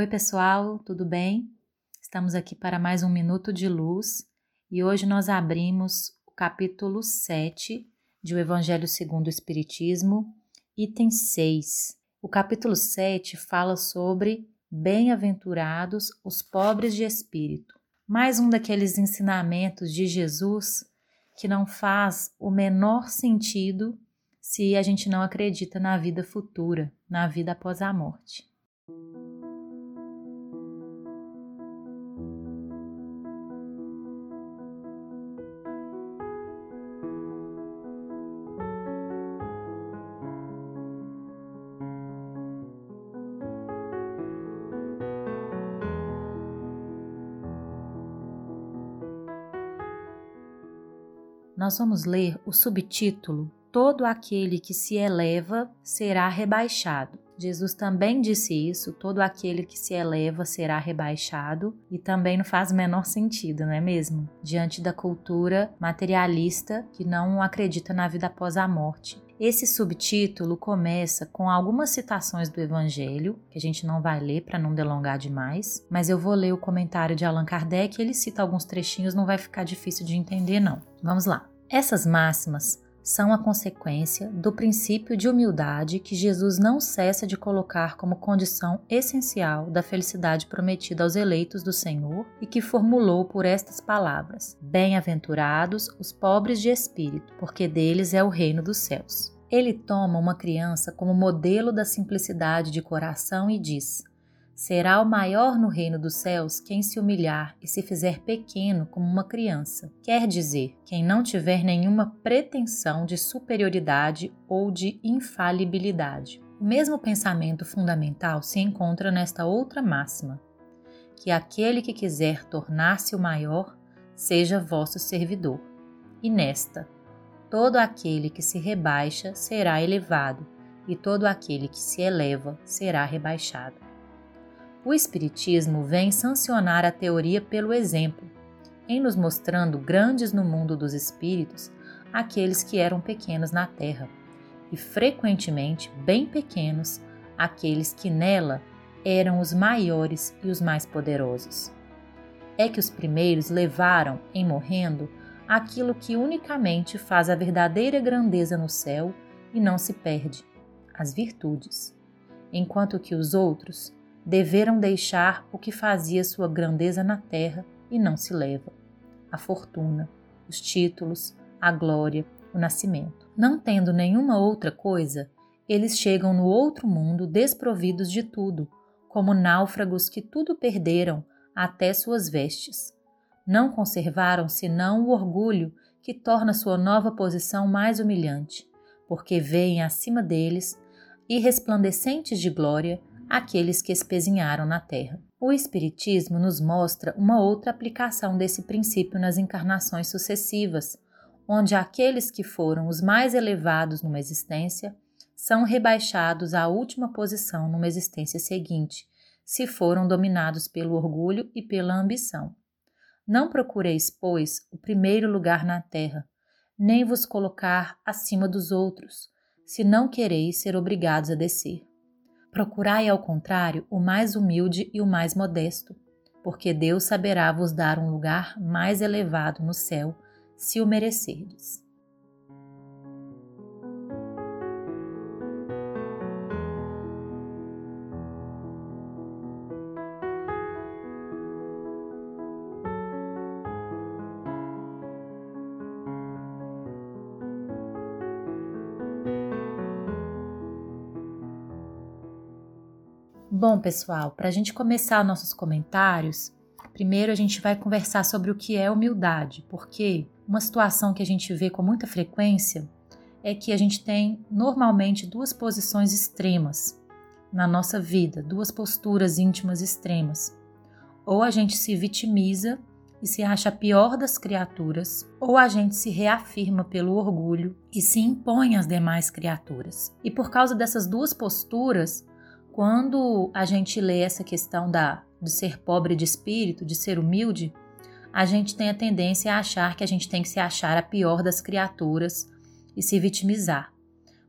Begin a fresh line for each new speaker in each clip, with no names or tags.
Oi, pessoal, tudo bem? Estamos aqui para mais um Minuto de Luz e hoje nós abrimos o capítulo 7 de O Evangelho segundo o Espiritismo, item 6. O capítulo 7 fala sobre bem-aventurados os pobres de espírito. Mais um daqueles ensinamentos de Jesus que não faz o menor sentido se a gente não acredita na vida futura, na vida após a morte. Nós vamos ler o subtítulo Todo aquele que se eleva será rebaixado. Jesus também disse isso: todo aquele que se eleva será rebaixado, e também não faz o menor sentido, não é mesmo? Diante da cultura materialista que não acredita na vida após a morte. Esse subtítulo começa com algumas citações do Evangelho, que a gente não vai ler para não delongar demais, mas eu vou ler o comentário de Allan Kardec, ele cita alguns trechinhos, não vai ficar difícil de entender não. Vamos lá. Essas máximas são a consequência do princípio de humildade que Jesus não cessa de colocar como condição essencial da felicidade prometida aos eleitos do Senhor e que formulou por estas palavras: Bem-aventurados os pobres de espírito, porque deles é o reino dos céus. Ele toma uma criança como modelo da simplicidade de coração e diz: Será o maior no reino dos céus quem se humilhar e se fizer pequeno como uma criança. Quer dizer, quem não tiver nenhuma pretensão de superioridade ou de infalibilidade. O mesmo pensamento fundamental se encontra nesta outra máxima: que aquele que quiser tornar-se o maior seja vosso servidor. E nesta, todo aquele que se rebaixa será elevado, e todo aquele que se eleva será rebaixado. O Espiritismo vem sancionar a teoria pelo exemplo, em nos mostrando grandes no mundo dos espíritos aqueles que eram pequenos na terra, e frequentemente bem pequenos aqueles que nela eram os maiores e os mais poderosos. É que os primeiros levaram, em morrendo, aquilo que unicamente faz a verdadeira grandeza no céu e não se perde, as virtudes, enquanto que os outros deveram deixar o que fazia sua grandeza na terra e não se leva: a fortuna, os títulos, a glória, o nascimento. Não tendo nenhuma outra coisa, eles chegam no outro mundo desprovidos de tudo, como náufragos que tudo perderam, até suas vestes. Não conservaram senão o orgulho que torna sua nova posição mais humilhante, porque veem acima deles, e resplandecentes de glória, aqueles que espezinharam na terra. O Espiritismo nos mostra uma outra aplicação desse princípio nas encarnações sucessivas, onde aqueles que foram os mais elevados numa existência são rebaixados à última posição numa existência seguinte, se foram dominados pelo orgulho e pela ambição. Não procureis, pois, o primeiro lugar na terra, nem vos colocar acima dos outros, se não quereis ser obrigados a descer. Procurai, ao contrário, o mais humilde e o mais modesto, porque Deus saberá vos dar um lugar mais elevado no céu, se o merecerdes. Bom, pessoal, para a gente começar nossos comentários, primeiro a gente vai conversar sobre o que é humildade, porque uma situação que a gente vê com muita frequência é que a gente tem normalmente duas posições extremas na nossa vida, duas posturas íntimas extremas. Ou a gente se vitimiza e se acha a pior das criaturas, ou a gente se reafirma pelo orgulho e se impõe às demais criaturas. E por causa dessas duas posturas, quando a gente lê essa questão da, de ser pobre de espírito, de ser humilde, a gente tem a tendência a achar que a gente tem que se achar a pior das criaturas e se vitimizar.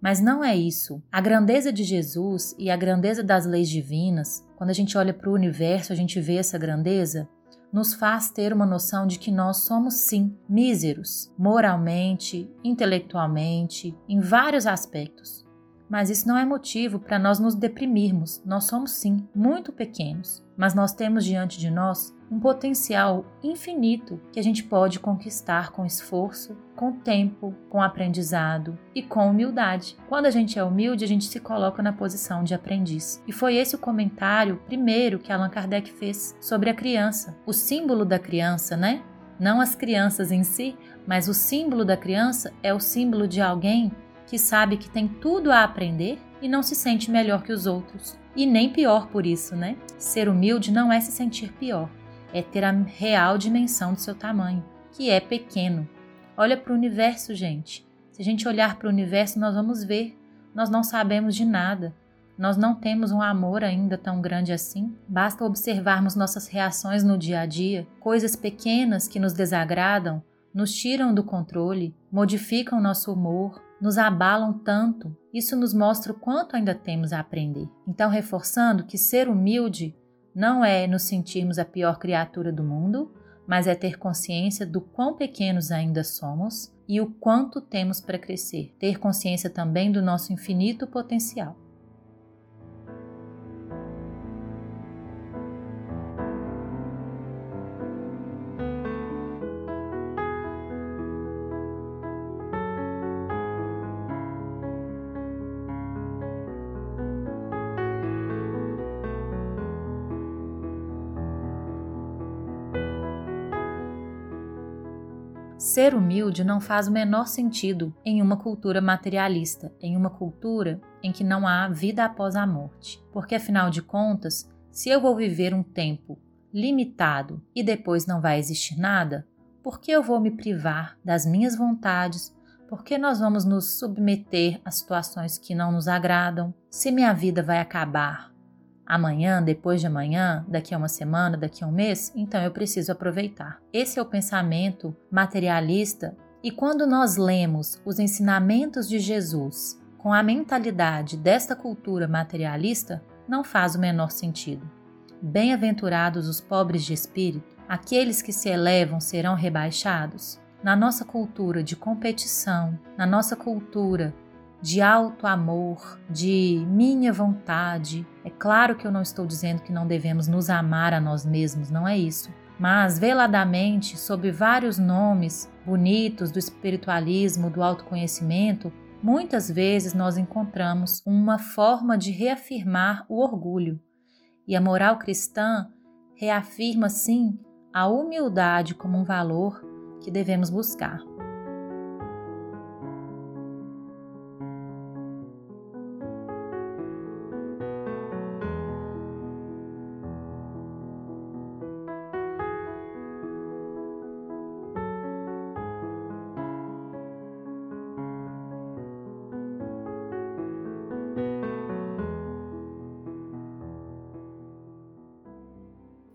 Mas não é isso. A grandeza de Jesus e a grandeza das leis divinas, quando a gente olha para o universo, a gente vê essa grandeza, nos faz ter uma noção de que nós somos sim míseros, moralmente, intelectualmente, em vários aspectos. Mas isso não é motivo para nós nos deprimirmos. Nós somos sim muito pequenos, mas nós temos diante de nós um potencial infinito que a gente pode conquistar com esforço, com tempo, com aprendizado e com humildade. Quando a gente é humilde, a gente se coloca na posição de aprendiz. E foi esse o comentário primeiro que Allan Kardec fez sobre a criança. O símbolo da criança, né? Não as crianças em si, mas o símbolo da criança é o símbolo de alguém que sabe que tem tudo a aprender e não se sente melhor que os outros. E nem pior por isso, né? Ser humilde não é se sentir pior, é ter a real dimensão do seu tamanho, que é pequeno. Olha para o universo, gente. Se a gente olhar para o universo, nós vamos ver. Nós não sabemos de nada. Nós não temos um amor ainda tão grande assim. Basta observarmos nossas reações no dia a dia, coisas pequenas que nos desagradam, nos tiram do controle, modificam nosso humor, nos abalam tanto, isso nos mostra o quanto ainda temos a aprender. Então, reforçando que ser humilde não é nos sentirmos a pior criatura do mundo, mas é ter consciência do quão pequenos ainda somos e o quanto temos para crescer, ter consciência também do nosso infinito potencial. Ser humilde não faz o menor sentido em uma cultura materialista, em uma cultura em que não há vida após a morte. Porque, afinal de contas, se eu vou viver um tempo limitado e depois não vai existir nada, por que eu vou me privar das minhas vontades? Por que nós vamos nos submeter a situações que não nos agradam? Se minha vida vai acabar amanhã, depois de amanhã, daqui a uma semana, daqui a um mês, então eu preciso aproveitar. Esse é o pensamento materialista, e quando nós lemos os ensinamentos de Jesus com a mentalidade desta cultura materialista, não faz o menor sentido. Bem-aventurados os pobres de espírito, aqueles que se elevam serão rebaixados. Na nossa cultura de competição, na nossa cultura de alto amor, de minha vontade. É claro que eu não estou dizendo que não devemos nos amar a nós mesmos, não é isso. Mas veladamente, sob vários nomes bonitos do espiritualismo, do autoconhecimento, muitas vezes nós encontramos uma forma de reafirmar o orgulho. E a moral cristã reafirma, sim, a humildade como um valor que devemos buscar.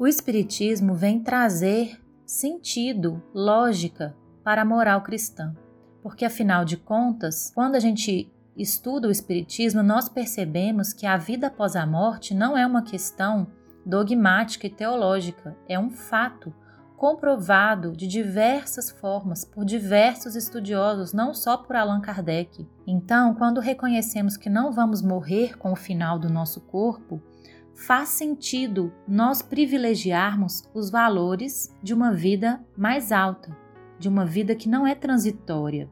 O Espiritismo vem trazer sentido, lógica para a moral cristã. Porque, afinal de contas, quando a gente estuda o Espiritismo, nós percebemos que a vida após a morte não é uma questão dogmática e teológica, é um fato comprovado de diversas formas por diversos estudiosos, não só por Allan Kardec. Então, quando reconhecemos que não vamos morrer com o final do nosso corpo, faz sentido nós privilegiarmos os valores de uma vida mais alta, de uma vida que não é transitória,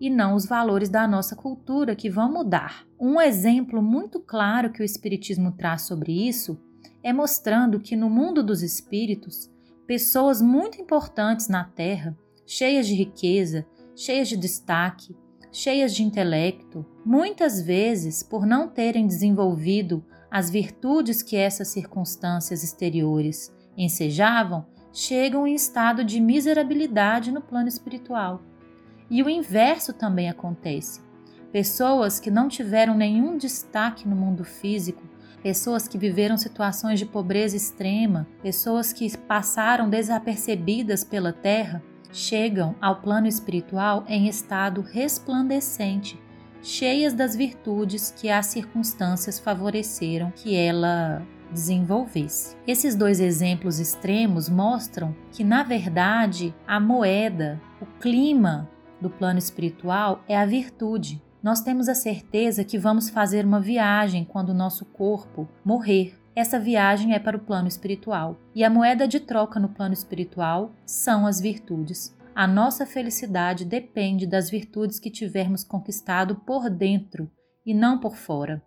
e não os valores da nossa cultura que vão mudar. Um exemplo muito claro que o Espiritismo traz sobre isso é mostrando que no mundo dos espíritos, pessoas muito importantes na Terra, cheias de riqueza, cheias de destaque, cheias de intelecto, muitas vezes por não terem desenvolvido as virtudes que essas circunstâncias exteriores ensejavam chegam em estado de miserabilidade no plano espiritual. E o inverso também acontece. Pessoas que não tiveram nenhum destaque no mundo físico, pessoas que viveram situações de pobreza extrema, pessoas que passaram desapercebidas pela terra, chegam ao plano espiritual em estado resplandecente, cheias das virtudes que as circunstâncias favoreceram que ela desenvolvesse. Esses dois exemplos extremos mostram que, na verdade, a moeda, o clima do plano espiritual é a virtude. Nós temos a certeza que vamos fazer uma viagem quando o nosso corpo morrer. Essa viagem é para o plano espiritual. E a moeda de troca no plano espiritual são as virtudes. A nossa felicidade depende das virtudes que tivermos conquistado por dentro e não por fora.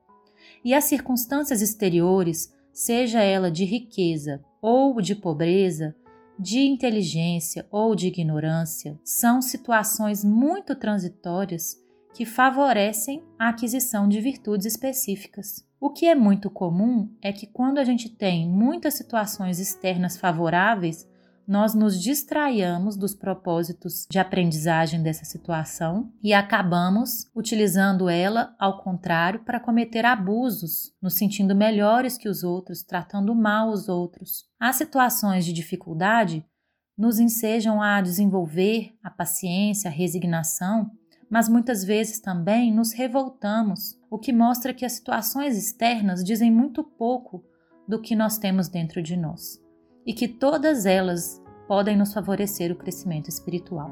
E as circunstâncias exteriores, seja ela de riqueza ou de pobreza, de inteligência ou de ignorância, são situações muito transitórias que favorecem a aquisição de virtudes específicas. O que é muito comum é que quando a gente tem muitas situações externas favoráveis, nós nos distraiamos dos propósitos de aprendizagem dessa situação e acabamos utilizando ela, ao contrário, para cometer abusos, nos sentindo melhores que os outros, tratando mal os outros. As situações de dificuldade nos ensejam a desenvolver a paciência, a resignação, mas muitas vezes também nos revoltamos, o que mostra que as situações externas dizem muito pouco do que nós temos dentro de nós e que todas elas podem nos favorecer o crescimento espiritual.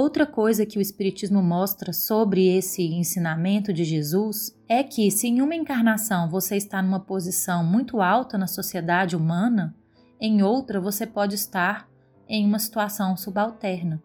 Outra coisa que o Espiritismo mostra sobre esse ensinamento de Jesus é que, se em uma encarnação você está numa posição muito alta na sociedade humana, em outra você pode estar em uma situação subalterna.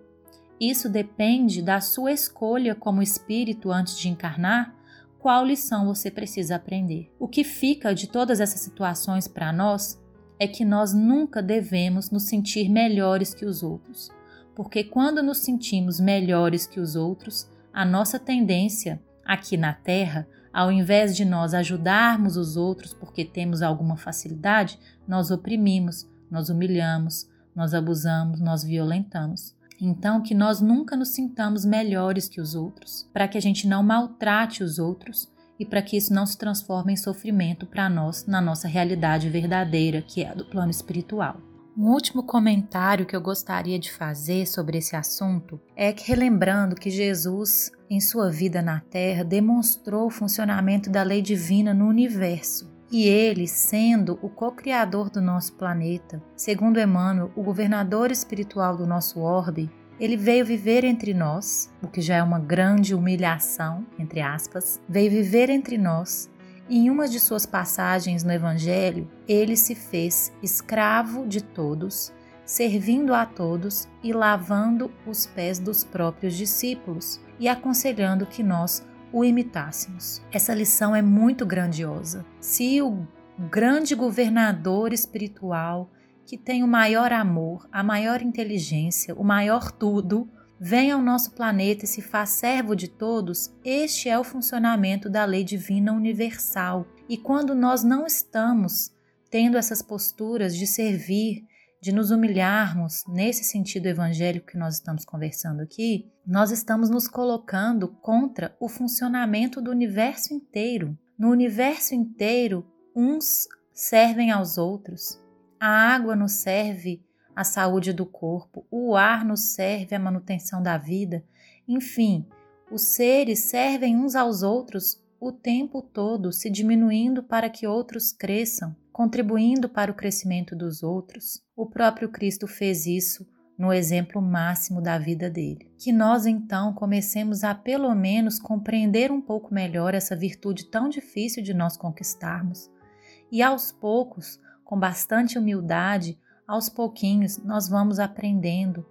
Isso depende da sua escolha como espírito antes de encarnar, qual lição você precisa aprender. O que fica de todas essas situações para nós é que nós nunca devemos nos sentir melhores que os outros porque quando nos sentimos melhores que os outros, a nossa tendência aqui na Terra, ao invés de nós ajudarmos os outros porque temos alguma facilidade, nós oprimimos, nós humilhamos, nós abusamos, nós violentamos. Então, que nós nunca nos sintamos melhores que os outros, para que a gente não maltrate os outros e para que isso não se transforme em sofrimento para nós na nossa realidade verdadeira, que é a do plano espiritual. Um último comentário que eu gostaria de fazer sobre esse assunto é que, relembrando que Jesus, em sua vida na Terra, demonstrou o funcionamento da lei divina no universo. E ele, sendo o co-criador do nosso planeta, segundo Emmanuel, o governador espiritual do nosso orbe, ele veio viver entre nós, o que já é uma grande humilhação, entre aspas, veio viver entre nós em uma de suas passagens no Evangelho, ele se fez escravo de todos, servindo a todos e lavando os pés dos próprios discípulos e aconselhando que nós o imitássemos. Essa lição é muito grandiosa. Se o grande governador espiritual, que tem o maior amor, a maior inteligência, o maior tudo, vem ao nosso planeta e se faz servo de todos, este é o funcionamento da lei divina universal. E quando nós não estamos tendo essas posturas de servir, de nos humilharmos, nesse sentido evangélico que nós estamos conversando aqui, nós estamos nos colocando contra o funcionamento do universo inteiro. No universo inteiro, uns servem aos outros. A água nos serve a saúde do corpo, o ar nos serve à manutenção da vida, enfim, os seres servem uns aos outros o tempo todo, se diminuindo para que outros cresçam, contribuindo para o crescimento dos outros. O próprio Cristo fez isso no exemplo máximo da vida dele. Que nós então comecemos a pelo menos compreender um pouco melhor essa virtude tão difícil de nós conquistarmos e aos poucos, com bastante humildade, aos pouquinhos nós vamos aprendendo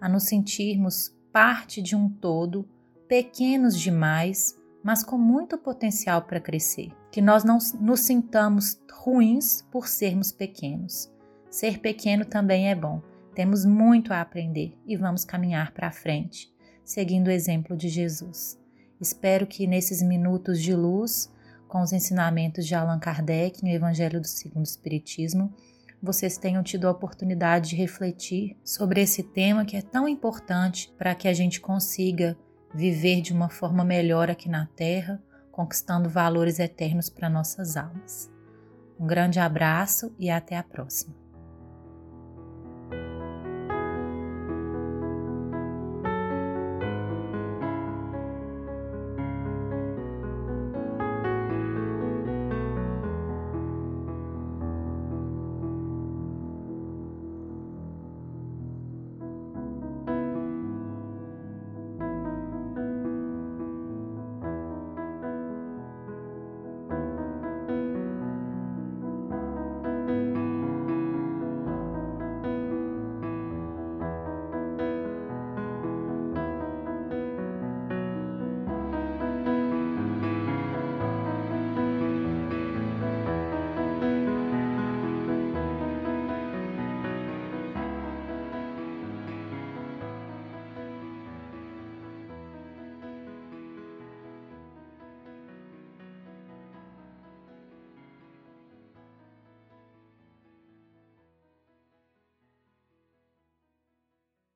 a nos sentirmos parte de um todo, pequenos demais, mas com muito potencial para crescer. Que nós não nos sintamos ruins por sermos pequenos. Ser pequeno também é bom. Temos muito a aprender e vamos caminhar para frente, seguindo o exemplo de Jesus. Espero que nesses minutos de luz, com os ensinamentos de Allan Kardec no Evangelho do Segundo Espiritismo, vocês tenham tido a oportunidade de refletir sobre esse tema que é tão importante para que a gente consiga viver de uma forma melhor aqui na Terra, conquistando valores eternos para nossas almas. Um grande abraço e até a próxima.